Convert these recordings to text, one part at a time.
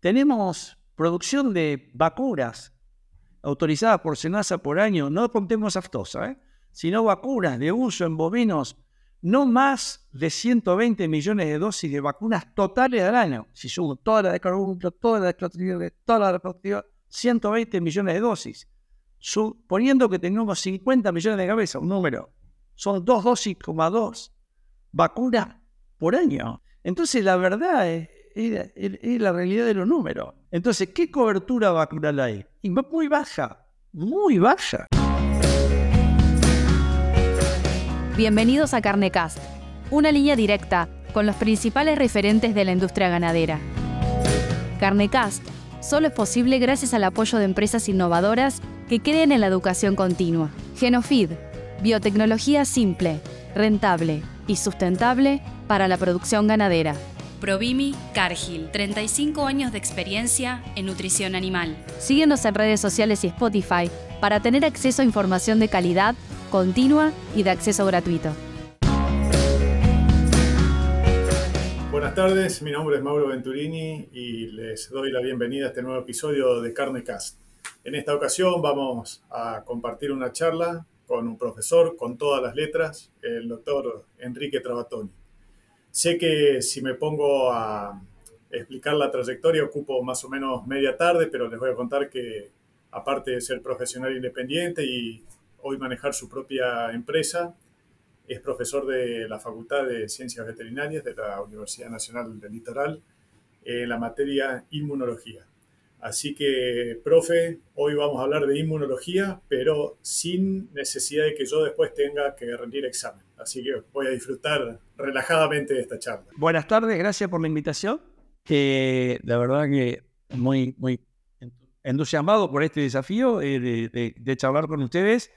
tenemos producción de vacunas autorizadas por Senasa por año, no contemos aftosa, ¿eh? sino vacunas de uso en bovinos, no más de 120 millones de dosis de vacunas totales al año. Si sumo toda la de carbúnculo, toda la de toda la de 120 millones de dosis. Suponiendo que tengamos 50 millones de cabezas, un número, son dos dosis, dos vacunas por año. Entonces, la verdad es, es, la realidad de los números. Entonces, ¿qué cobertura vacunal hay? muy baja, muy baja. Bienvenidos a Carnecast, una línea directa con los principales referentes de la industria ganadera. Carnecast solo es posible gracias al apoyo de empresas innovadoras que creen en la educación continua. Genofeed, biotecnología simple, rentable y sustentable para la producción ganadera. Provimi Cargill, 35 años de experiencia en nutrición animal. Síguenos en redes sociales y Spotify para tener acceso a información de calidad, continua y de acceso gratuito. Buenas tardes, mi nombre es Mauro Venturini y les doy la bienvenida a este nuevo episodio de Carnecast. En esta ocasión vamos a compartir una charla con un profesor con todas las letras, el doctor Enrique Trabatoni. Sé que si me pongo a explicar la trayectoria ocupo más o menos media tarde, pero les voy a contar que aparte de ser profesional independiente y hoy manejar su propia empresa, es profesor de la Facultad de Ciencias Veterinarias de la Universidad Nacional del Litoral en la materia inmunología. Así que, profe, hoy vamos a hablar de inmunología, pero sin necesidad de que yo después tenga que rendir examen. Así que voy a disfrutar relajadamente de esta charla. Buenas tardes, gracias por la invitación. La verdad que muy, muy entusiasmado por este desafío eh, de, charlar con ustedes.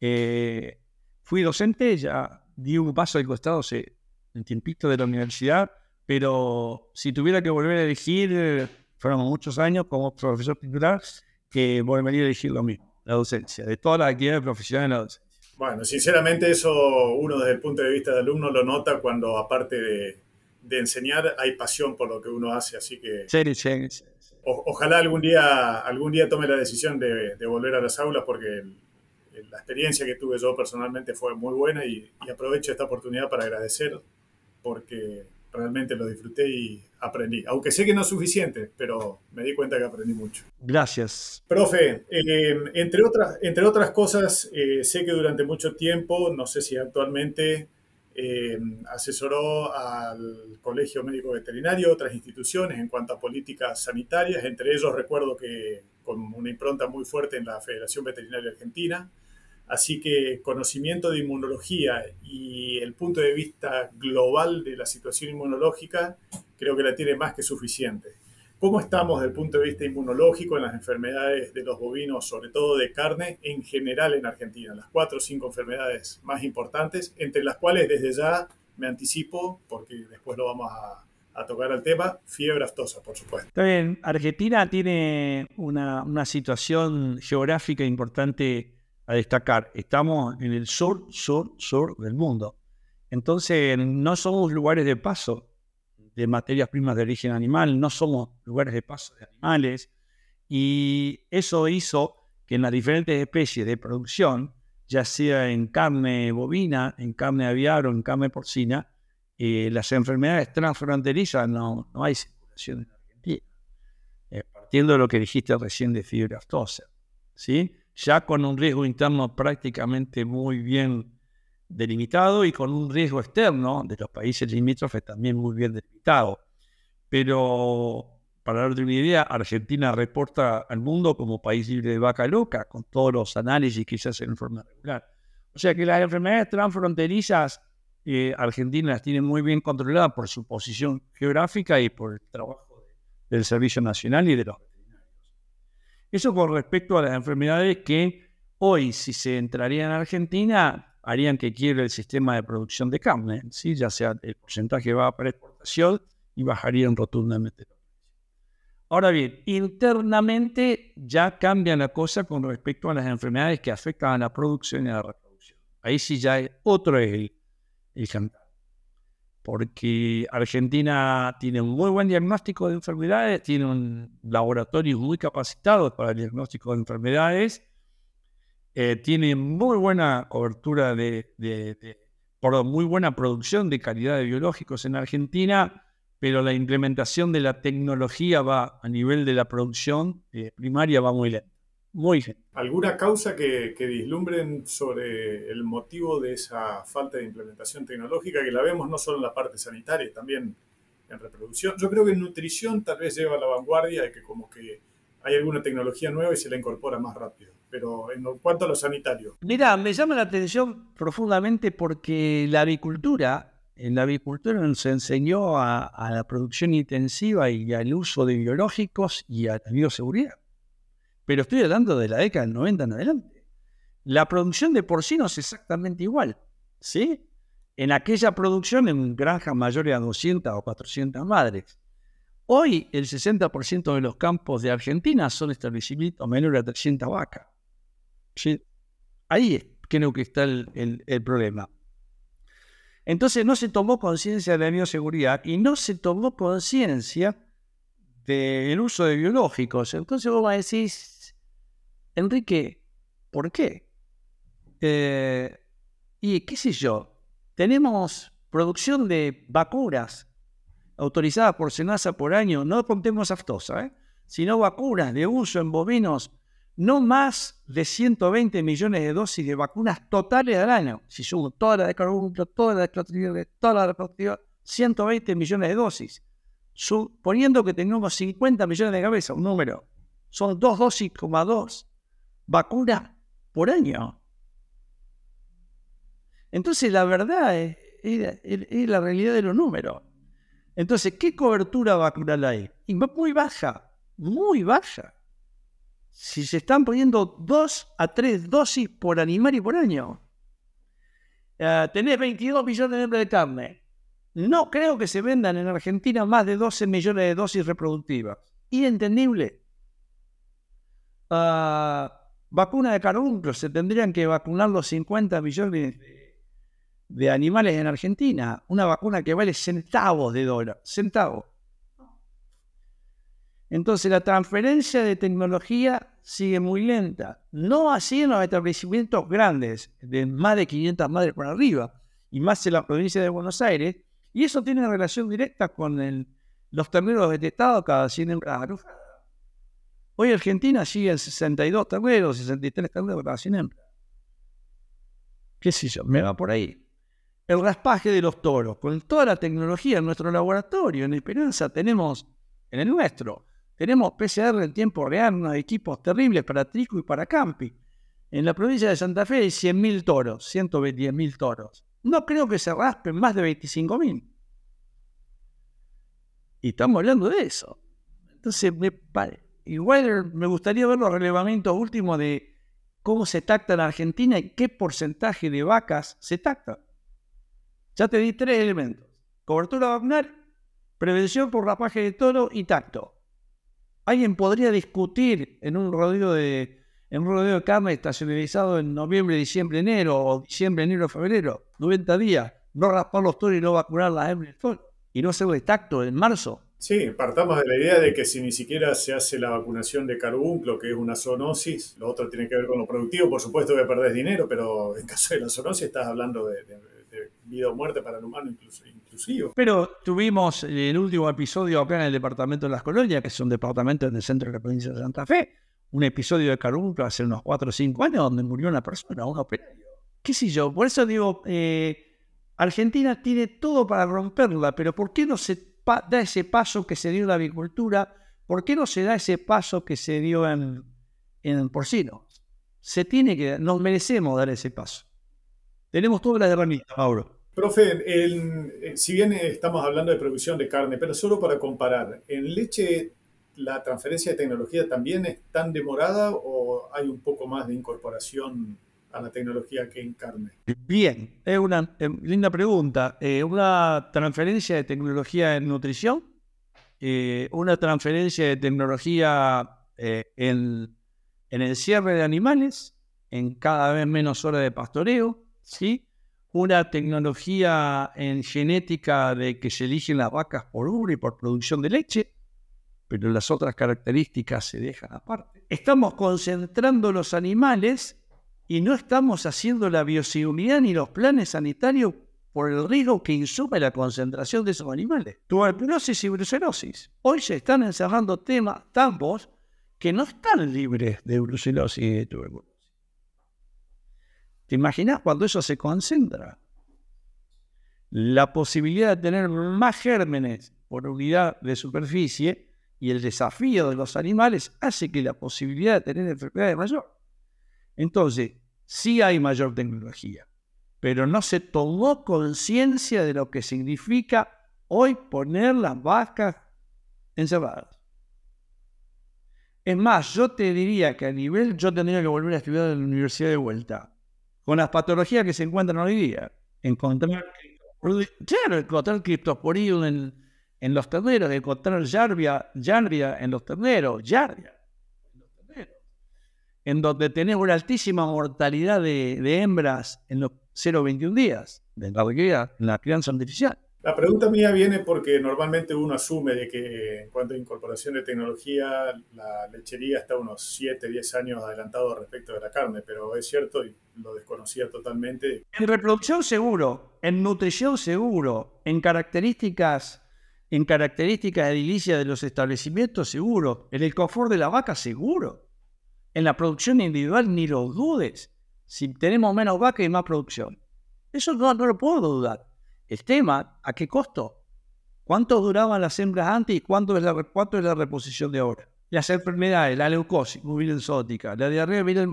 Eh, fui docente, ya di un paso al costado hace un tiempito de la universidad, pero si tuviera que volver a elegir fueron muchos años como profesor titular que volvería a elegir lo mismo, la docencia, de todas las actividades profesionales de la docencia. Bueno, sinceramente eso uno desde el punto de vista del alumno lo nota cuando aparte de, de enseñar hay pasión por lo que uno hace, así que... Sí, sí, sí. ojalá algún día, algún día tome la decisión de, de volver a las aulas porque la experiencia que tuve yo personalmente fue muy buena y, y aprovecho esta oportunidad para agradecer porque realmente lo disfruté y aprendí. Aunque sé que no es suficiente, pero me di cuenta que aprendí mucho. Gracias. Profe, eh, entre, otras, entre otras cosas, eh, sé que durante mucho tiempo, no sé si actualmente, eh, asesoró al Colegio Médico Veterinario, otras instituciones en cuanto a políticas sanitarias. Entre ellos recuerdo que con una impronta muy fuerte en la Federación Veterinaria Argentina. Así que conocimiento de inmunología y el punto de vista global de la situación inmunológica creo que la tiene más que suficiente. ¿Cómo estamos desde el punto de vista inmunológico en las enfermedades de los bovinos, sobre todo de carne, en general en Argentina? Las cuatro o cinco enfermedades más importantes, entre las cuales desde ya me anticipo, porque después lo vamos a, tocar al tema, fiebre aftosa, por supuesto. Está Argentina tiene una situación geográfica importante a destacar. Estamos en el sur, sur, sur del mundo. Entonces, no somos lugares de paso de materias primas de origen animal, no somos lugares de paso de animales. Y eso hizo que en las diferentes especies de producción, ya sea en carne bovina, en carne aviar o en carne porcina, eh, las enfermedades transfronterizas no, no hay circulación en Argentina. Eh, partiendo de lo que dijiste recién de fiebre aftosa. ¿sí? Ya con un riesgo interno prácticamente muy bien delimitado y con un riesgo externo de los países limítrofes también muy bien delimitado. Pero para darte una idea, Argentina reporta al mundo como país libre de vaca loca, con todos los análisis que se hacen en forma regular. O sea que las enfermedades transfronterizas, eh, Argentina las tiene muy bien controladas por su posición geográfica y por el trabajo del Servicio Nacional y de los eso con respecto a las enfermedades que hoy, si se entraría en Argentina, harían que quiebre el sistema de producción de carne, ¿sí? ya sea el porcentaje va para exportación y bajarían rotundamente Ahora bien, internamente ya cambia la cosa con respecto a las enfermedades que afectan a la producción y a la reproducción. Ahí sí ya es otro es el, el porque Argentina tiene un muy buen diagnóstico de enfermedades, tiene un laboratorio muy capacitado para el diagnóstico de enfermedades, eh, tiene muy buena cobertura de, muy buena producción de calidad de biológicos en Argentina, pero la implementación de la tecnología va a nivel de la producción eh, primaria va muy lenta. Muy bien. ¿Alguna causa que, que, vislumbren sobre el motivo de esa falta de implementación tecnológica que la vemos no solo en la parte sanitaria, también en reproducción? Yo creo que en nutrición tal vez lleva a la vanguardia de que como que hay alguna tecnología nueva y se la incorpora más rápido. Pero en cuanto a lo sanitario. Mira, me llama la atención profundamente porque la avicultura, en la avicultura nos enseñó a, a la producción intensiva y al uso de biológicos y a la bioseguridad pero estoy hablando de la década del 90 en adelante. La producción de porcinos es exactamente igual, ¿sí? En aquella producción en granjas mayores a 200 o 400 madres. Hoy el 60% de los campos de Argentina son establecimientos menores a 300 vacas. ¿sí? Ahí creo que está el, problema. Entonces no se tomó conciencia de la bioseguridad y no se tomó conciencia del uso de biológicos. Entonces vos decís, Enrique, ¿por qué? Eh, y qué sé yo, tenemos producción de vacunas autorizadas por Senasa por año, no contemos aftosa, ¿eh? sino vacunas de uso en bovinos, no más de 120 millones de dosis de vacunas totales al año. Si sumo toda la de carburo, toda la de toda la de 120 millones de dosis. Suponiendo que tengamos 50 millones de cabezas, un número, son dos dosis, dos vacunas por año. Entonces la verdad es, la realidad de los números. Entonces, ¿qué cobertura vacunal hay? muy baja, muy baja. Si se están poniendo dos a tres dosis por animal y por año. Uh, tenés 22 millones de carne. No creo que se vendan en Argentina más de 12 millones de dosis reproductivas. Inentendible. Uh, Vacuna de carbunclo, se tendrían que vacunar los 50 millones de, animales en Argentina. Una vacuna que vale centavos de dólar, centavos. Entonces la transferencia de tecnología sigue muy lenta. No así en los establecimientos grandes, de más de 500 madres por arriba, y más en la provincia de Buenos Aires. Y eso tiene relación directa con los terneros detectados cada 100 hembras Hoy Argentina sigue en 62 terneros, 63 terneros 100 hembras. ¿Qué sé yo? Me va por ahí. El raspaje de los toros, con toda la tecnología en nuestro laboratorio, en Esperanza, tenemos, en el nuestro, tenemos PCR en tiempo real, unos equipos terribles para trico y para campi. En la provincia de Santa Fe hay 100.000 toros, 120.000 toros. No creo que se raspen más de 25.000. Y estamos hablando de eso. Entonces, me parece Igual me gustaría ver los relevamientos últimos de cómo se tacta en Argentina y qué porcentaje de vacas se tacta. Ya te di tres elementos. Cobertura vacunal, prevención por rapaje de toro y tacto. Alguien podría discutir en un rodeo de, en un rodeo de carne estacionalizado en noviembre, diciembre, enero o diciembre, enero, febrero, 90 días, no raspar los toros y no vacunar las hembras y no hacerle tacto en marzo. Sí, partamos de la idea de que si ni siquiera se hace la vacunación de carbunclo, que es una zoonosis, lo otro tiene que ver con lo productivo, por supuesto que perdés dinero, pero en caso de la zoonosis estás hablando de, vida o muerte para el humano incluso, inclusivo. Pero tuvimos el último episodio acá en el departamento de Las Colonias, que es un departamento en el centro de la provincia de Santa Fe, un episodio de carbunclo hace unos 4 o 5 años donde murió una persona, un operario. ¿Qué sé yo? Por eso digo, eh, Argentina tiene todo para romperla, pero ¿por qué no se da ese paso que se dio en la agricultura, ¿por qué no se da ese paso que se dio en, en porcino? Se tiene que, nos merecemos dar ese paso. Tenemos todas las herramientas, Mauro. Profe, eh, si bien estamos hablando de producción de carne, pero solo para comparar, ¿en leche la transferencia de tecnología también es tan demorada o hay un poco más de incorporación a la tecnología que encarne? Bien, es una eh, linda pregunta. Eh, una transferencia de tecnología en nutrición, eh, una transferencia de tecnología en, en, el cierre de animales, en cada vez menos horas de pastoreo, ¿sí? una tecnología en genética de que se eligen las vacas por ubre y por producción de leche, pero las otras características se dejan aparte. Estamos concentrando los animales y no estamos haciendo la bioseguridad ni los planes sanitarios por el riesgo que insume la concentración de esos animales. Tuberculosis y brucelosis. Hoy se están encerrando temas, tambos, que no están libres de brucelosis y de tuberculosis. ¿Te imaginas cuando eso se concentra? La posibilidad de tener más gérmenes por unidad de superficie y el desafío de los animales hace que la posibilidad de tener enfermedades mayor. Entonces, sí hay mayor tecnología, pero no se tomó conciencia de lo que significa hoy poner las vacas encerradas. Es más, yo te diría que a nivel, yo tendría que volver a estudiar en la universidad de vuelta, con las patologías que se encuentran hoy día. Encontrar, claro, encontrar criptosporidium en, los terneros, encontrar yarvia, yarvia en los terneros, yarvia en donde tenés una altísima mortalidad de, hembras en los 0,21 días de la, en la crianza artificial. La pregunta mía viene porque normalmente uno asume de que en cuanto a incorporación de tecnología, la lechería está unos 7, 10 años adelantado respecto de la carne, pero es cierto y lo desconocía totalmente. En reproducción seguro, en nutrición seguro, en características, en características edilicias de los establecimientos seguro, en el confort de la vaca seguro en la producción individual ni lo dudes. Si tenemos menos vaca y más producción. Eso no, lo puedo dudar. El tema, ¿a qué costo? ¿Cuánto duraban las hembras antes y cuánto es la, cuánto es la reposición de ahora? Las enfermedades, la leucosis ensótica, la diarrea viral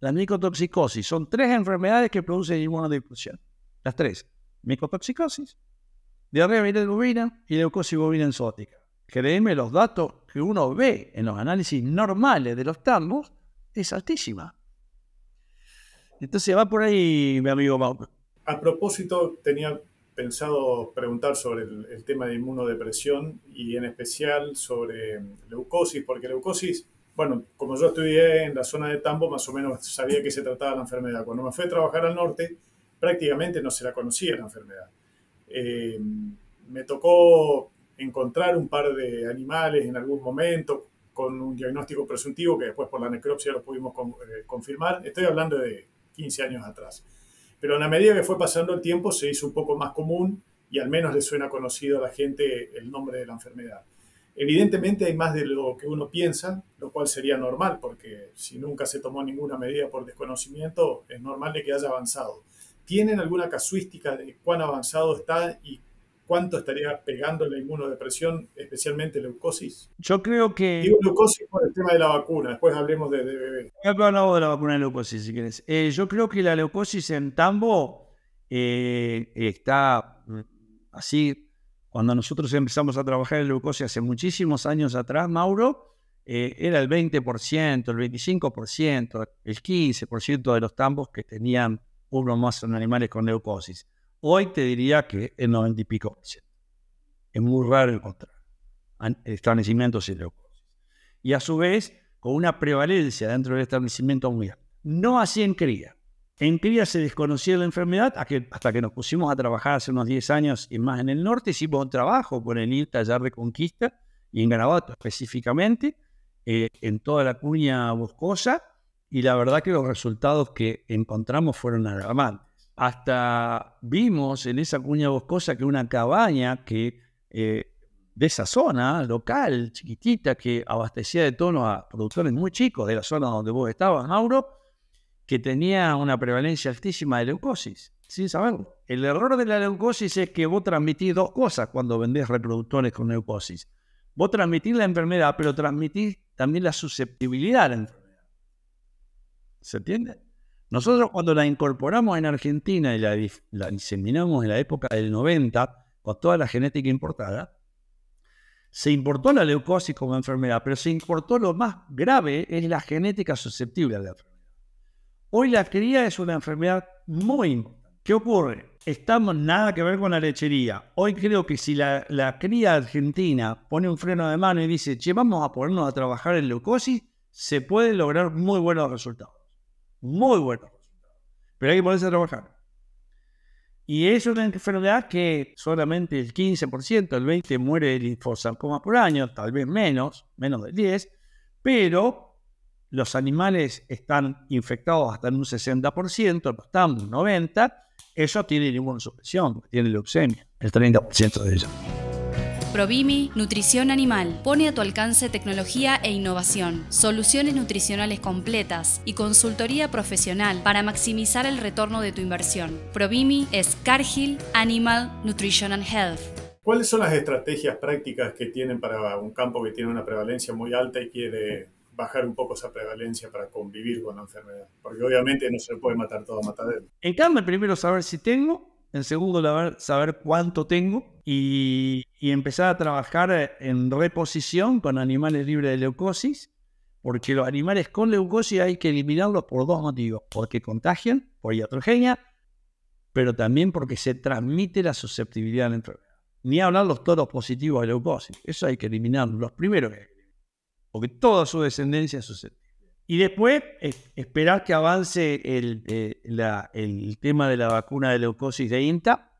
la micotoxicosis, son tres enfermedades que producen inmunodepresión. Las tres. Micotoxicosis, diarrea viral bovina y leucosis bovina ensótica. Créeme, los datos que uno ve en los análisis normales de los tambos es altísima. Entonces va por ahí, mi amigo Mau. A propósito, tenía pensado preguntar sobre el, tema de inmunodepresión y en especial sobre leucosis, porque leucosis, bueno, como yo estudié en la zona de Tambo, más o menos sabía que se trataba la enfermedad. Cuando me fui a trabajar al norte, prácticamente no se la conocía la enfermedad. Eh, me tocó encontrar un par de animales en algún momento con un diagnóstico presuntivo que después por la necropsia lo pudimos eh, confirmar. Estoy hablando de 15 años atrás. Pero en la medida que fue pasando el tiempo se hizo un poco más común y al menos le suena conocido a la gente el nombre de la enfermedad. Evidentemente hay más de lo que uno piensa, lo cual sería normal, porque si nunca se tomó ninguna medida por desconocimiento, es normal de que haya avanzado. ¿Tienen alguna casuística de cuán avanzado está y ¿cuánto estaría pegando la inmunodepresión, especialmente leucosis? Yo creo que... Digo leucosis por el tema de la vacuna, después hablemos de, de bebé. Hablamos de la vacuna de leucosis, si quieres. Eh, yo creo que la leucosis en tambo eh, está mm, así, cuando nosotros empezamos a trabajar en leucosis hace muchísimos años atrás, Mauro, eh, era el 20%, el 25%, el 15% de los tambos que tenían uno más animales con leucosis. Hoy te diría que el 90 y pico. Es muy raro encontrar establecimientos sin. Y a su vez, con una prevalencia dentro del establecimiento muy alta. No así en cría. En cría se desconocía la enfermedad hasta que nos pusimos a trabajar hace unos 10 años y más en el norte. Hicimos un trabajo con el IL Tallar de Conquista y en Garabato específicamente, eh, en toda la cuña boscosa. Y la verdad que los resultados que encontramos fueron alarmantes hasta vimos en esa cuña boscosa que una cabaña que eh, de esa zona local, chiquitita, que abastecía de tono a productores muy chicos de la zona donde vos estabas, Mauro, que tenía una prevalencia altísima de leucosis, sin saberlo. El error de la leucosis es que vos transmitís dos cosas cuando vendés reproductores con leucosis. Vos transmitís la enfermedad, pero transmitís también la susceptibilidad a la enfermedad. ¿Se entiende? Nosotros cuando la incorporamos en Argentina y la, diseminamos en la época del 90, con toda la genética importada, se importó la leucosis como enfermedad, pero se importó lo más grave, es la genética susceptible a la enfermedad. Hoy la cría es una enfermedad muy importante. ¿Qué ocurre? Estamos nada que ver con la lechería. Hoy creo que si la, cría argentina pone un freno de mano y dice, che, vamos a ponernos a trabajar en leucosis, se pueden lograr muy buenos resultados muy buenos resultados. Pero hay que ponerse a trabajar. Y es una enfermedad que solamente el 15%, el 20% muere de linfosarcoma por año, tal vez menos, menos del 10%, pero los animales están infectados hasta en un 60%, no están un 90%, eso tiene inmunosupresión, tiene leucemia, el 30% de ellos. Provimi Nutrición Animal pone a tu alcance tecnología e innovación, soluciones nutricionales completas y consultoría profesional para maximizar el retorno de tu inversión. Provimi es Cargill Animal Nutrition and Health. ¿Cuáles son las estrategias prácticas que tienen para un campo que tiene una prevalencia muy alta y quiere bajar un poco esa prevalencia para convivir con la enfermedad? Porque obviamente no se puede matar todo a matadero. En cambio, primero saber si tengo, en segundo lugar saber cuánto tengo y, empezar a trabajar en reposición con animales libres de leucosis, porque los animales con leucosis hay que eliminarlos por dos motivos, porque contagian, por iatrogenia, pero también porque se transmite la susceptibilidad a la enfermedad. Ni hablar los toros positivos de leucosis, eso hay que eliminarlos, los primeros que hay que eliminar, porque toda su descendencia es susceptible. Y después esperar que avance el, eh, el, tema de la vacuna de leucosis de INTA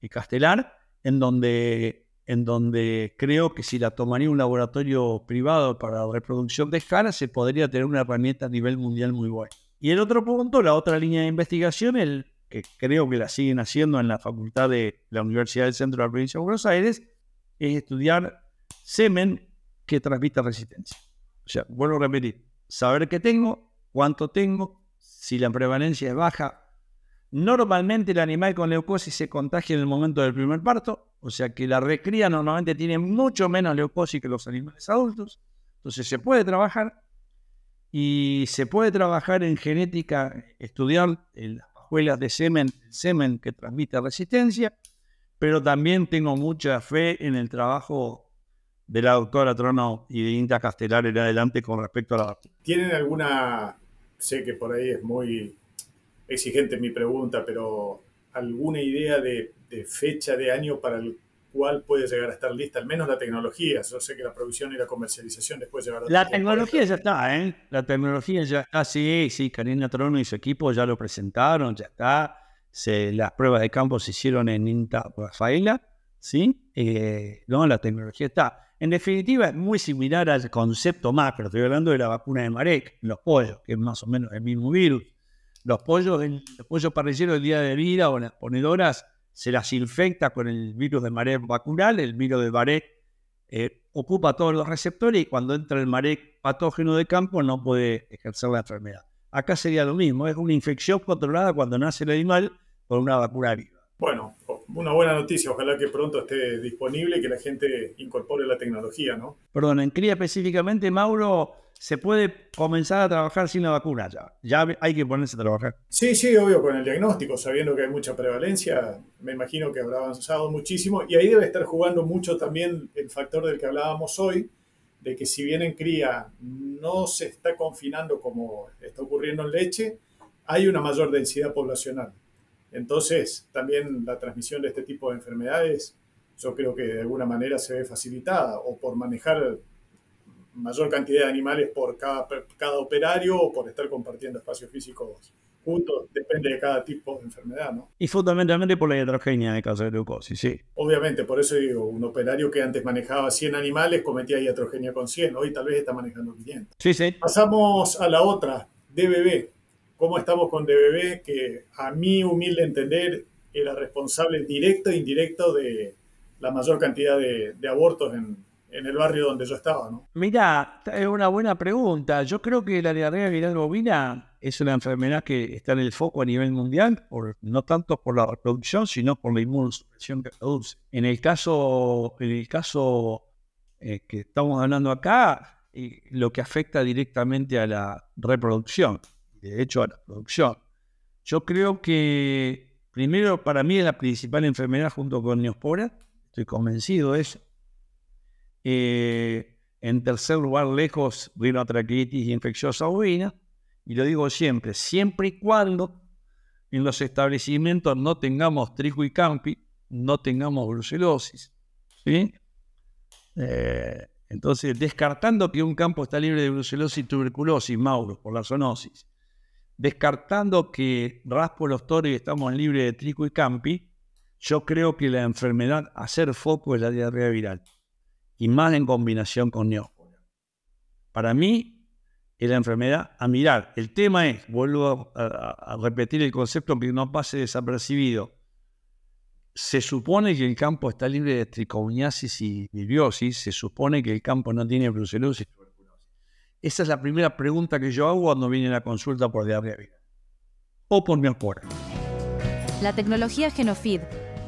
y Castelar, en donde, creo que si la tomaría un laboratorio privado para reproducción de escala, se podría tener una herramienta a nivel mundial muy buena. Y el otro punto, la otra línea de investigación, el, que creo que la siguen haciendo en la facultad de la Universidad del Centro de la Provincia de Buenos Aires, es estudiar semen que transmita resistencia. O sea, vuelvo a repetir, saber qué tengo, cuánto tengo, si la prevalencia es baja Normalmente el animal con leucosis se contagia en el momento del primer parto, o sea que la recría normalmente tiene mucho menos leucosis que los animales adultos. Entonces se puede trabajar y se puede trabajar en genética, estudiar las pajuelas de semen, semen que transmite resistencia, pero también tengo mucha fe en el trabajo de la doctora Trono y de Inta Castelar en adelante con respecto a la ¿Tienen alguna, sé que por ahí es muy exigente mi pregunta, pero ¿alguna idea de, fecha de año para el cual puede llegar a estar lista, al menos la tecnología? Yo sé que la producción y la comercialización después llegará La tecnología ya está, ¿eh? La tecnología ya está, sí, sí, Karina Trono y su equipo ya lo presentaron, ya está. Se, las pruebas de campo se hicieron en INTA Rafaela, ¿sí? Eh, no, la tecnología está. En definitiva, es muy similar al concepto macro. Estoy hablando de la vacuna de Marek, los pollos, que es más o menos el mismo virus los pollos, los pollos parrilleros del día de vida o las ponedoras se las infecta con el virus de Marek vacunal, el virus de Marek eh, ocupa todos los receptores y cuando entra el Marek patógeno de campo no puede ejercer la enfermedad. Acá sería lo mismo, es una infección controlada cuando nace el animal por una vacuna viva. Bueno, una buena noticia, ojalá que pronto esté disponible y que la gente incorpore la tecnología, ¿no? Perdón, en cría específicamente, Mauro, se puede comenzar a trabajar sin la vacuna ya. Ya hay que ponerse a trabajar. Sí, sí, obvio, con el diagnóstico, sabiendo que hay mucha prevalencia, me imagino que habrá avanzado muchísimo y ahí debe estar jugando mucho también el factor del que hablábamos hoy, de que si bien en cría no se está confinando como está ocurriendo en leche, hay una mayor densidad poblacional. Entonces, también la transmisión de este tipo de enfermedades, yo creo que de alguna manera se ve facilitada o por manejar mayor cantidad de animales por cada, cada operario o por estar compartiendo espacios físicos juntos, depende de cada tipo de enfermedad, ¿no? Y fundamentalmente por la heterogenia de caso de leucosis, sí. Obviamente, por eso digo, un operario que antes manejaba 100 animales cometía iatrogenia con 100, hoy tal vez está manejando 500. Sí, sí. Pasamos a la otra, DBB cómo estamos con DBB, que a mi humilde entender era responsable directo e indirecto de la mayor cantidad de, abortos en, el barrio donde yo estaba. ¿no? Mira, es una buena pregunta. Yo creo que la diarrea viral bovina es una enfermedad que está en el foco a nivel mundial, no tanto por la reproducción, sino por la inmunosupresión que produce. En el caso, en el caso eh, que estamos hablando acá, eh, lo que afecta directamente a la reproducción de hecho a la producción. Yo creo que, primero, para mí es la principal enfermedad junto con Neospora, estoy convencido de eso. Eh, en tercer lugar, lejos, rinotraqueitis y infecciosa ovina. Y lo digo siempre, siempre y cuando en los establecimientos no tengamos trigo y campi, no tengamos brucelosis. ¿sí? Eh, entonces, descartando que un campo está libre de brucelosis y tuberculosis, Mauro, por la zoonosis, descartando que raspo los toros y estamos libres de trico y campi, yo creo que la enfermedad hacer foco es la diarrea viral. Y más en combinación con neosporas. Para mí, es la enfermedad a mirar. El tema es, vuelvo a, repetir el concepto que no pase desapercibido. Se supone que el campo está libre de tricomiasis y biliosis. Se supone que el campo no tiene brucelosis esa es la primera pregunta que yo hago cuando viene la consulta por viral o por miopora. La tecnología Genofeed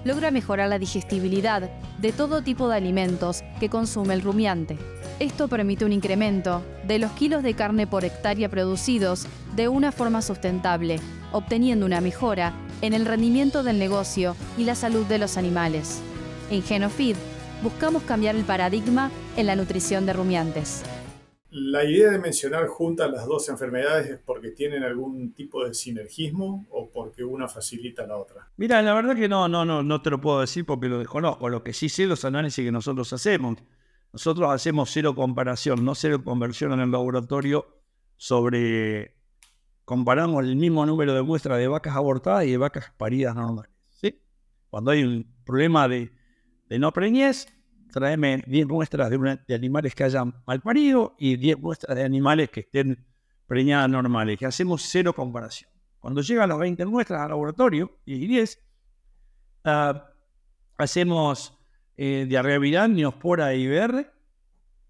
logra mejorar la digestibilidad de todo tipo de alimentos que consume el rumiante. Esto permite un incremento de los kilos de carne por hectárea producidos de una forma sustentable, obteniendo una mejora en el rendimiento del negocio y la salud de los animales. En Genofeed buscamos cambiar el paradigma en la nutrición de rumiantes. La idea de mencionar juntas las dos enfermedades es porque tienen algún tipo de sinergismo o porque una facilita la otra. Mira, la verdad que no, no, no, no te lo puedo decir porque lo desconozco. Lo que sí sé los análisis que nosotros hacemos. Nosotros hacemos cero comparación, no cero conversión en el laboratorio sobre comparamos el mismo número de muestras de vacas abortadas y de vacas paridas normales. ¿sí? Cuando hay un problema de, de no preñez, tráeme 10 muestras de, animales que hayan mal parido y 10 muestras de animales que estén preñadas normales, que hacemos cero comparación. Cuando llegan las 20 muestras al laboratorio, y 10, ah, hacemos eh, diarrea viral, neospora e IBR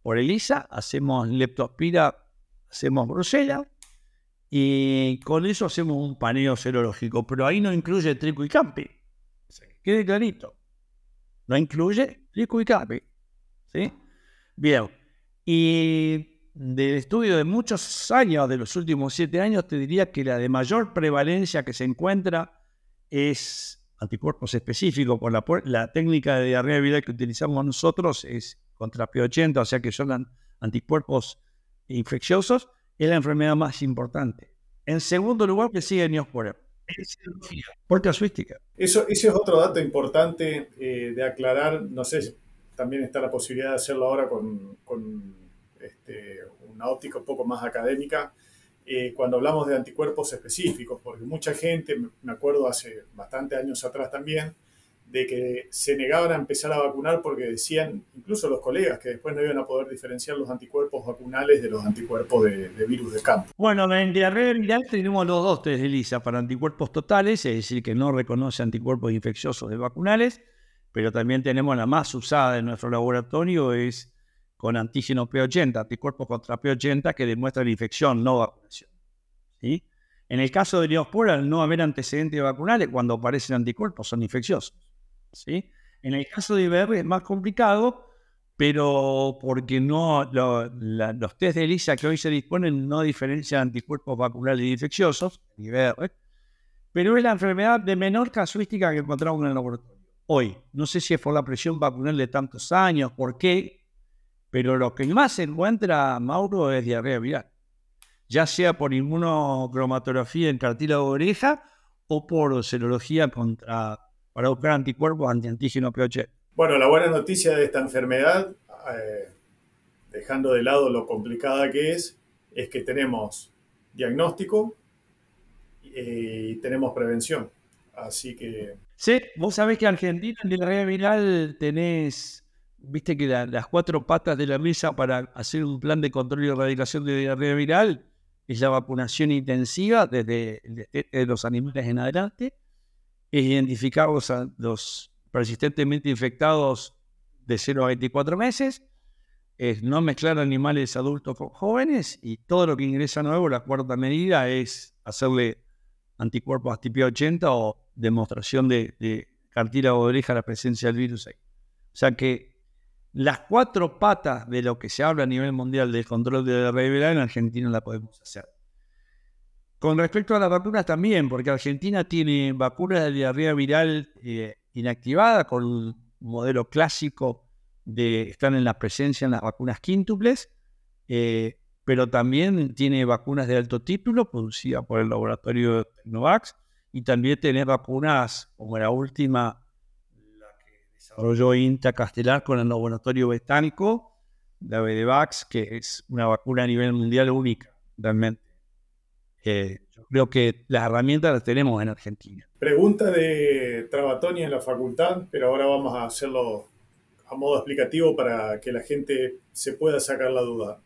por ELISA, hacemos leptospira, hacemos brucela, y con eso hacemos un paneo serológico, pero ahí no incluye trico y campi. quede clarito. No incluye Y Capi. ¿sí? Bien. Y del estudio de muchos años, de los últimos siete años, te diría que la de mayor prevalencia que se encuentra es anticuerpos específicos. Por la, técnica de diarrea viral que utilizamos nosotros es contra P80, o sea que son anticuerpos infecciosos, es la enfermedad más importante. En segundo lugar, que sigue Neospora. Por casuística. Eso, ese es otro dato importante eh, de aclarar. No sé, si también está la posibilidad de hacerlo ahora con, con este, una óptica un poco más académica. Eh, cuando hablamos de anticuerpos específicos, porque mucha gente, me acuerdo hace bastante años atrás también, de que se negaban a empezar a vacunar porque decían, incluso los colegas, que después no iban a poder diferenciar los anticuerpos vacunales de los anticuerpos de, virus de campo. Bueno, en diarrea viral tenemos los dos test de lisa para anticuerpos totales, es decir, que no reconoce anticuerpos infecciosos de vacunales, pero también tenemos la más usada en nuestro laboratorio, es con antígeno P80, anticuerpos contra P80 que demuestran la infección, no vacunación. ¿sí? En el caso de Neospora, al no haber antecedentes vacunales, cuando aparecen anticuerpos son infecciosos. ¿Sí? En el caso de IBR es más complicado, pero porque no los test de ELISA que hoy se disponen no diferencian anticuerpos vacunales infecciosos, IBR, pero es la enfermedad de menor casuística que encontramos en el laboratorio. Hoy, no sé si es por la presión vacunal de tantos años, por qué, pero lo que más se encuentra, Mauro, es diarrea viral. Ya sea por inmunocromatografía en cartílago de oreja o por serología contra para buscar anticuerpos anti-antígeno PH. Bueno, la buena noticia de esta enfermedad, eh, dejando de lado lo complicada que es, es que tenemos diagnóstico y tenemos prevención. Así que... Sí, vos sabés que Argentina en la red viral tenés, viste que las cuatro patas de la mesa para hacer un plan de control y erradicación de diarrea viral es la vacunación intensiva desde, desde los animales en adelante, es identificar los, los persistentemente infectados de 0 a 24 meses, es no mezclar animales adultos con jóvenes y todo lo que ingresa nuevo, la cuarta medida es hacerle anticuerpos tipo 80 o demostración de, de cartílago de oreja la presencia del virus ahí. O sea que las cuatro patas de lo que se habla a nivel mundial del control de la viral en Argentina la podemos hacer. Con respecto a las vacunas también, porque Argentina tiene vacunas de diarrea viral eh, inactivada con un modelo clásico de están en la presencia en las vacunas quíntuples, eh, pero también tiene vacunas de alto título producidas por el laboratorio Tecnovax y también tiene vacunas como la última, la que desarrolló INTA Castelar con el laboratorio británico, la BDVAX, que es una vacuna a nivel mundial única, realmente Eh, creo que las herramientas las tenemos en Argentina. Pregunta de Trabatoni en la facultad, pero ahora vamos a hacerlo a modo explicativo para que la gente se pueda sacar la duda.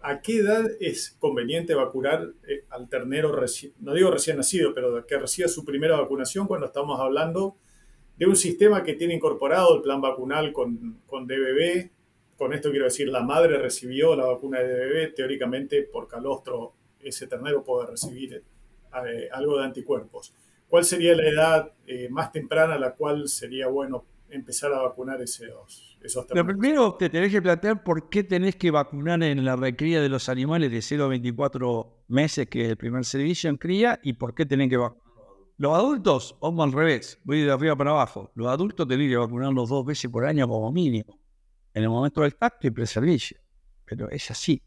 ¿A qué edad es conveniente vacunar eh, al ternero, no digo recién nacido, pero que reciba su primera vacunación cuando estamos hablando de un sistema que tiene incorporado el plan vacunal con, con DBB? Con esto quiero decir, la madre recibió la vacuna de DBB, teóricamente por calostro ese ternero puede recibir eh, algo de anticuerpos. ¿Cuál sería la edad eh, más temprana a la cual sería bueno empezar a vacunar esos, esos Lo primero te tenés que plantear por qué tenés que vacunar en la recría de los animales de 0 a 24 meses, que es el primer servicio en cría, y por qué tenés que vacunar. Los adultos, vamos al revés, voy de arriba para abajo. Los adultos tenés que vacunarlos dos veces por año como mínimo, en el momento del tacto y preservicio. Pero es así.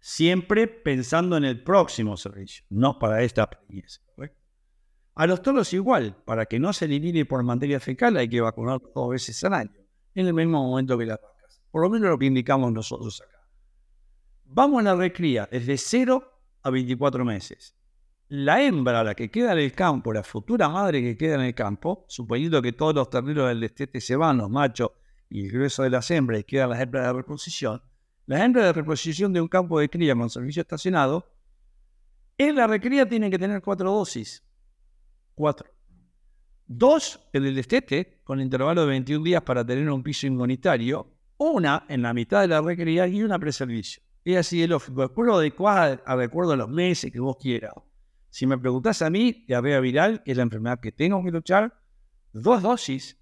Siempre pensando en el próximo servicio, no para esta experiencia. A los toros igual, para que no se elimine por materia fecal hay que vacunar dos veces al año, en el mismo momento que las vacas. Por lo menos lo que indicamos nosotros acá. Vamos a la recría desde 0 a 24 meses. La hembra, la que queda en el campo, la futura madre que queda en el campo, suponiendo que todos los terneros del destete se van, los machos y el grueso de las hembras y quedan las hembras de reposición, las hembras de reposición de un campo de cría con servicio estacionado, en la recría tienen que tener cuatro dosis Cuatro. Dos en el destete, con intervalo de 21 días para tener un piso inmunitario. Una en la mitad de la recría y una preservicio. Es así de lógico. Después lo adecuado a recuerdo a los meses que vos quieras. Si me preguntás a mí, diarrea viral, que es la enfermedad que tengo que luchar, dos dosis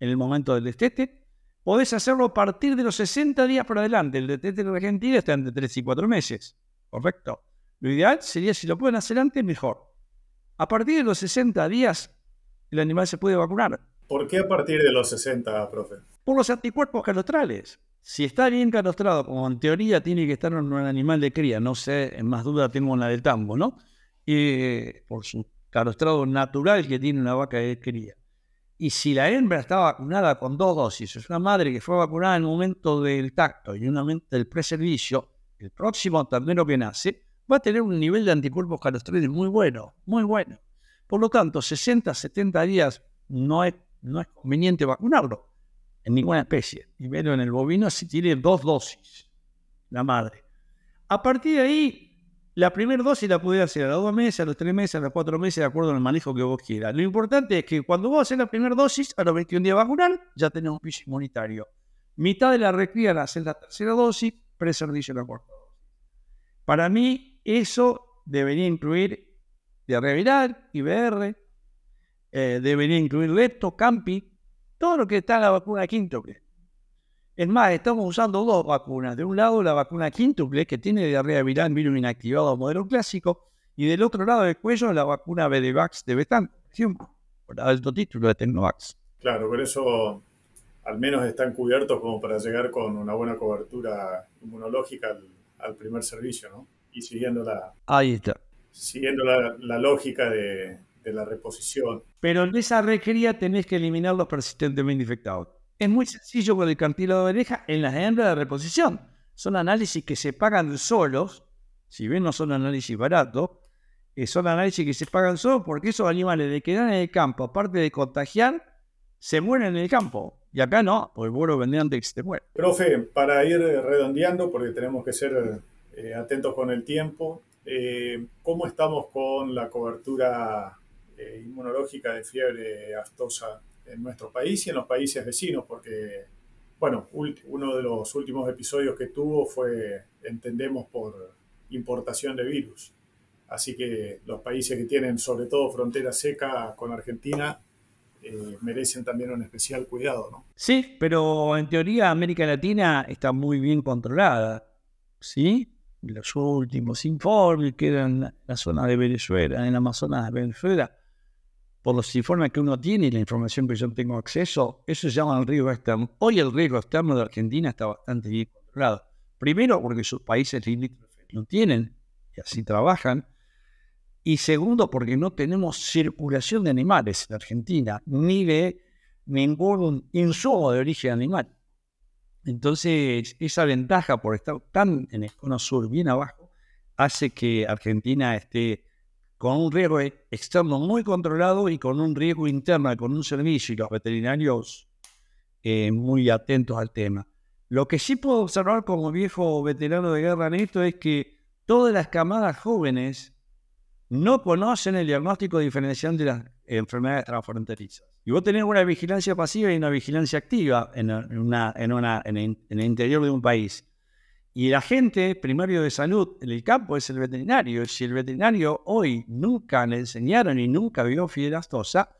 en el momento del destete, podés hacerlo a partir de los 60 días por adelante. El destete en Argentina está entre 3 y 4 meses. Correcto. Lo ideal sería, si lo pueden hacer antes, mejor. A partir de los 60 días, el animal se puede vacunar. ¿Por qué a partir de los 60, profe? Por los anticuerpos calostrales. Si está bien calostrado, como en teoría tiene que estar en un animal de cría, no sé, en más duda tengo la del tambo, ¿no? Y por su calostrado natural que tiene una vaca de cría. Y si la hembra está vacunada con dos dosis, es una madre que fue vacunada en el momento del tacto y en el momento del preservicio, el próximo ternero que nace va a tener un nivel de anticuerpos calostrales muy bueno, muy bueno. Por lo tanto, 60, 70 días no es, no es conveniente vacunarlo en ninguna especie, y menos en el bovino si tiene dos dosis, la madre. A partir de ahí, la primera dosis la puede hacer a los dos meses, a los tres meses, a los cuatro meses, de acuerdo al manejo que vos quieras. Lo importante es que cuando vos haces la primera dosis, a los 21 días vacunar, ya tenés un piso inmunitario. Mitad de la recría la hacer la tercera dosis, preservicio la cuarta dosis. Para mí, eso debería incluir diarrea viral, IBR, eh, debería incluir lepto, campi, todo lo que está en la vacuna quíntuple. Es más, estamos usando dos vacunas. De un lado, la vacuna quíntuple, que tiene diarrea viral, virus inactivado, modelo clásico, y del otro lado del cuello, la vacuna BDVAX de Betan, por ejemplo, por alto título de Tecnovax. Claro, por eso al menos están cubiertos como para llegar con una buena cobertura inmunológica al primer servicio, ¿no? y siguiendo la, Ahí está. Siguiendo la, lógica de, la reposición. Pero en esa recría tenés que eliminar los persistentemente infectados. Es muy sencillo con el cartílago de oreja en las hembras de reposición. Son análisis que se pagan solos, si bien no son análisis baratos, eh, son análisis que se pagan solos porque esos animales de quedan en el campo, aparte de contagiar, se mueren en el campo. Y acá no, porque vos lo vendés antes que se te muera. Profe, para ir redondeando, porque tenemos que ser eh, atentos con el tiempo. Eh, ¿Cómo estamos con la cobertura inmunológica de fiebre aftosa en nuestro país y en los países vecinos? Porque, bueno, uno de los últimos episodios que tuvo fue, entendemos, por importación de virus. Así que los países que tienen sobre todo frontera seca con Argentina merecen también un especial cuidado, ¿no? Sí, pero en teoría América Latina está muy bien controlada, ¿sí? los últimos informes que eran en la zona de Venezuela, en el Amazonas de Venezuela, por los informes que uno tiene y la información que yo tengo acceso, eso se llama el riesgo externo. Hoy el riesgo externo de Argentina está bastante bien controlado. Primero, porque sus países limítrofes lo tienen y así trabajan. Y segundo, porque no tenemos circulación de animales en Argentina, ni de ningún insumo de origen animal. Entonces, esa ventaja por estar tan en el cono sur, bien abajo, hace que Argentina esté con un riesgo externo muy controlado y con un riesgo interno, con un servicio y los veterinarios eh, muy atentos al tema. Lo que sí puedo observar como viejo veterano de guerra en esto es que todas las camadas jóvenes no conocen el diagnóstico diferencial de las enfermedades transfronterizas. Y vos tenés una vigilancia pasiva y una vigilancia activa en, una, en, una, en, el, interior de un país. Y el agente primario de salud en el campo es el veterinario. Si el veterinario hoy nunca le enseñaron y nunca vio fibrostosa,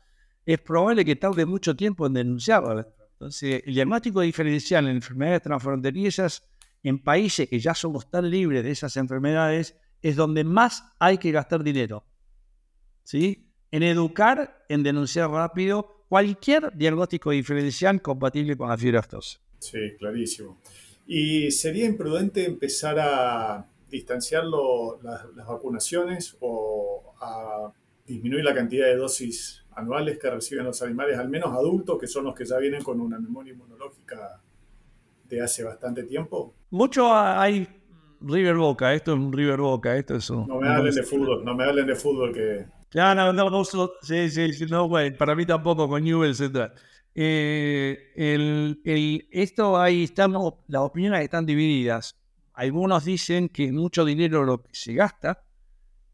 es probable que tarde mucho tiempo en denunciarla. Entonces, el diagnóstico diferencial en enfermedades transfronterizas en países que ya somos tan libres de esas enfermedades es donde más hay que gastar dinero. ¿Sí? En educar, en denunciar rápido cualquier diagnóstico diferencial compatible con la fiebre aftosa. Sí, clarísimo. ¿Y sería imprudente empezar a distanciar las, las vacunaciones o a disminuir la cantidad de dosis anuales que reciben los animales, al menos adultos, que son los que ya vienen con una memoria inmunológica de hace bastante tiempo? Mucho hay River Boca, esto es un River Boca, esto es un... No me hablen de fútbol, no me hablen de fútbol que... Ya, no, no, no, sí, sí, no, bueno, para mí tampoco con Newell Central. Eh, esto ahí estamos, las opiniones están divididas. Algunos dicen que mucho dinero lo que se gasta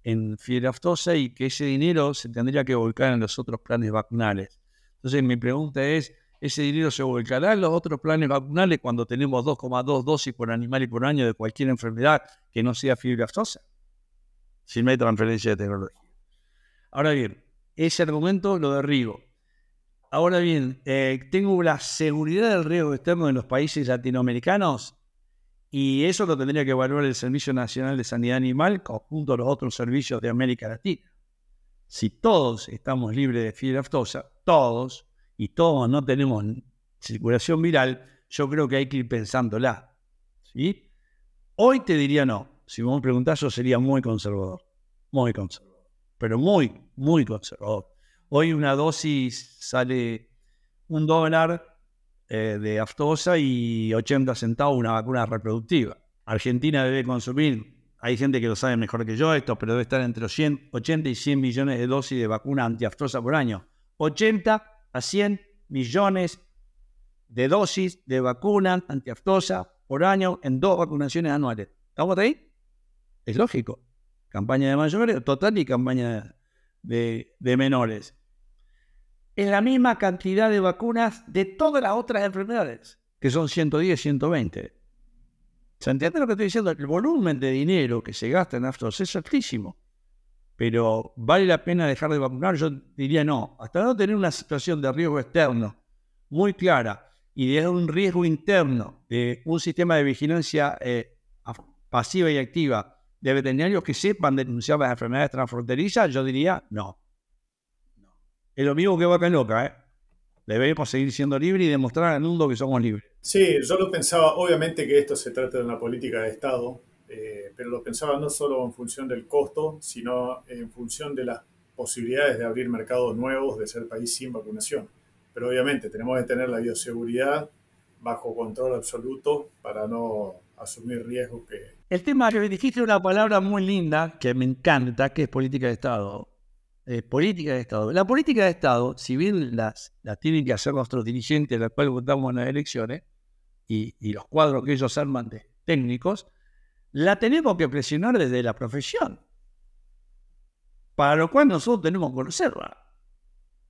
en fiebre aftosa y que ese dinero se tendría que volcar en los otros planes vacunales. Entonces mi pregunta es, ¿ese dinero se volcará en los otros planes vacunales cuando tenemos 2,2 dosis por animal y por año de cualquier enfermedad que no sea fiebre aftosa? Si no hay transferencia de tecnología. Ahora bien, ese argumento lo derribo. Ahora bien, eh, tengo la seguridad del riesgo externo en los países latinoamericanos y eso lo tendría que evaluar el Servicio Nacional de Sanidad Animal junto a los otros servicios de América Latina. Si todos estamos libres de fiebre aftosa, todos, y todos no tenemos circulación viral, yo creo que hay que ir pensándola. ¿sí? Hoy te diría no. Si vos me preguntás, yo sería muy conservador. Muy conservador. Pero muy, muy conservador. Hoy una dosis sale un dólar eh, de aftosa y 80 centavos una vacuna reproductiva. Argentina debe consumir, hay gente que lo sabe mejor que yo esto, pero debe estar entre 80 y 100 millones de dosis de vacuna antiaftosa por año. 80 a 100 millones de dosis de vacuna antiaftosa por año en dos vacunaciones anuales. ¿Estamos ahí? Es lógico. Campaña de mayores total y campaña de menores es la misma cantidad de vacunas de todas las otras enfermedades, que son 110, 120. ¿Se entiende lo que estoy diciendo? El volumen de dinero que se gasta en aftos es altísimo. Pero ¿vale la pena dejar de vacunar? Yo diría no. Hasta no tener una situación de riesgo externo muy clara y de un riesgo interno de un sistema de vigilancia eh, pasiva y activa de veterinarios que sepan denunciar las enfermedades transfronterizas, yo diría no. Es lo mismo que vaca loca, ¿eh? Debemos seguir siendo libres y demostrar al mundo que somos libres. Sí, yo lo pensaba, obviamente que esto se trata de una política de Estado, eh, pero lo pensaba no solo en función del costo, sino en función de las posibilidades de abrir mercados nuevos, de ser país sin vacunación. Pero obviamente tenemos que tener la bioseguridad bajo control absoluto para no asumir riesgos que... El tema que dijiste una palabra muy linda que me encanta, que es política de Estado. Eh, política de Estado. La política de Estado, si bien las, tienen que hacer nuestros dirigentes, a los cuales votamos en las elecciones, y, los cuadros que ellos arman de técnicos, la tenemos que presionar desde la profesión. Para lo cual nosotros tenemos que conocerla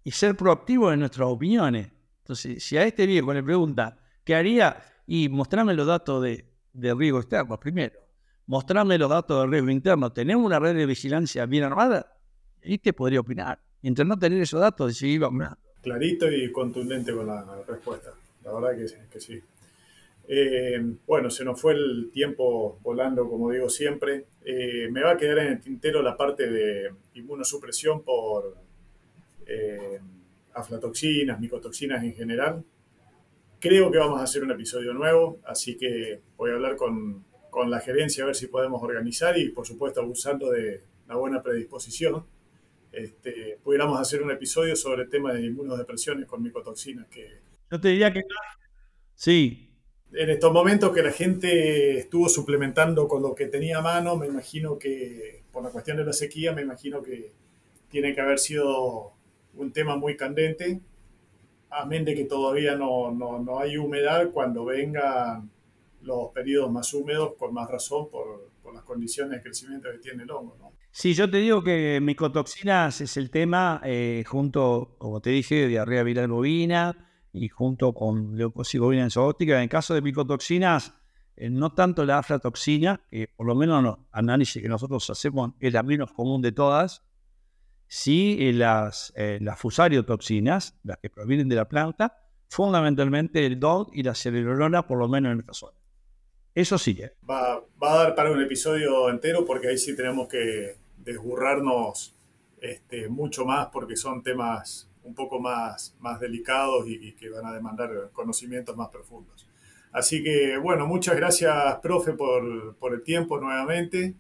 y ser proactivos en nuestras opiniones. Entonces, si a este viejo le pregunta, ¿qué haría? Y mostrarme los datos de, de riesgo externo primero. Mostrarme los datos de riesgo interno. ¿Tenemos una red de vigilancia bien armada? Y te podría opinar. Mientras no tener esos datos, decidir vamos Clarito y contundente con la respuesta. La verdad que, sí. Eh, bueno, se nos fue el tiempo volando, como digo siempre. Eh, me va a quedar en el tintero la parte de inmunosupresión por eh, aflatoxinas, micotoxinas en general. Creo que vamos a hacer un episodio nuevo, así que voy a hablar con, con la gerencia a ver si podemos organizar y, por supuesto, abusando de la buena predisposición este, pudiéramos hacer un episodio sobre el tema de inmunodepresiones con micotoxinas. Que... Yo te diría que sí, en estos momentos que la gente estuvo suplementando con lo que tenía a mano, me imagino que, por la cuestión de la sequía, me imagino que tiene que haber sido un tema muy candente, amén de que todavía no, no, no hay humedad cuando vengan los periodos más húmedos, con más razón, por, por las condiciones de crecimiento que tiene el hongo. ¿no? Sí, yo te digo que micotoxinas es el tema, eh, junto, como te dije, diarrea viral bovina y junto con leucosis bovina enzootica. En el caso de micotoxinas, eh, no tanto la aflatoxina, que por lo menos los análisis que nosotros hacemos es la menos común de todas, sí eh, las, las fusariotoxinas, las que provienen de la planta, fundamentalmente el DOG y la cerebrolona, por lo menos en esta zona. Eso sí. ¿eh? Va, va, a dar para un episodio entero porque ahí sí tenemos que desburrarnos este, mucho más porque son temas un poco más, más delicados y, y, que van a demandar conocimientos más profundos. Así que bueno, muchas gracias, profe, por, por el tiempo nuevamente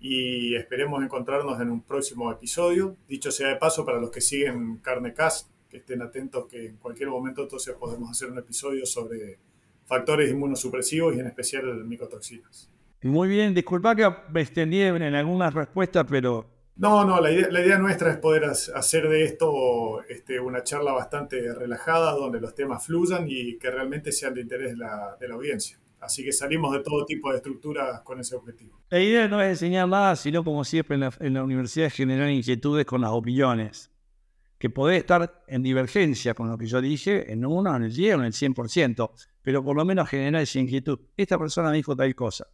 y esperemos encontrarnos en un próximo episodio. Dicho sea de paso, para los que siguen Carnecast, que estén atentos que en cualquier momento entonces podemos hacer un episodio sobre factores inmunosupresivos y en especial micotoxinas. Muy bien, disculpa que me extendí en algunas respuestas, pero... No, no, la idea, la idea nuestra es poder hacer de esto este, una charla bastante relajada, donde los temas fluyan y que realmente sean de interés de la, de la audiencia. Así que salimos de todo tipo de estructuras con ese objetivo. La idea no es enseñar nada, sino como siempre en la, en la universidad generar inquietudes con las opiniones que podés estar en divergencia con lo que yo dije, en uno, en el 10 o en el 100%, pero por lo menos generar esa inquietud. Esta persona me dijo tal cosa.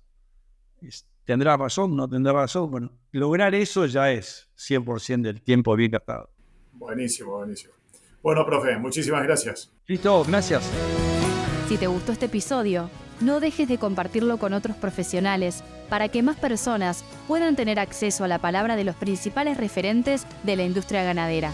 ¿Tendrá razón? ¿No tendrá razón? Bueno, lograr eso ya es 100% del tiempo bien gastado. Buenísimo, buenísimo. Bueno, profe, muchísimas gracias. Listo, gracias. Si te gustó este episodio, no dejes de compartirlo con otros profesionales para que más personas puedan tener acceso a la palabra de los principales referentes de la industria ganadera.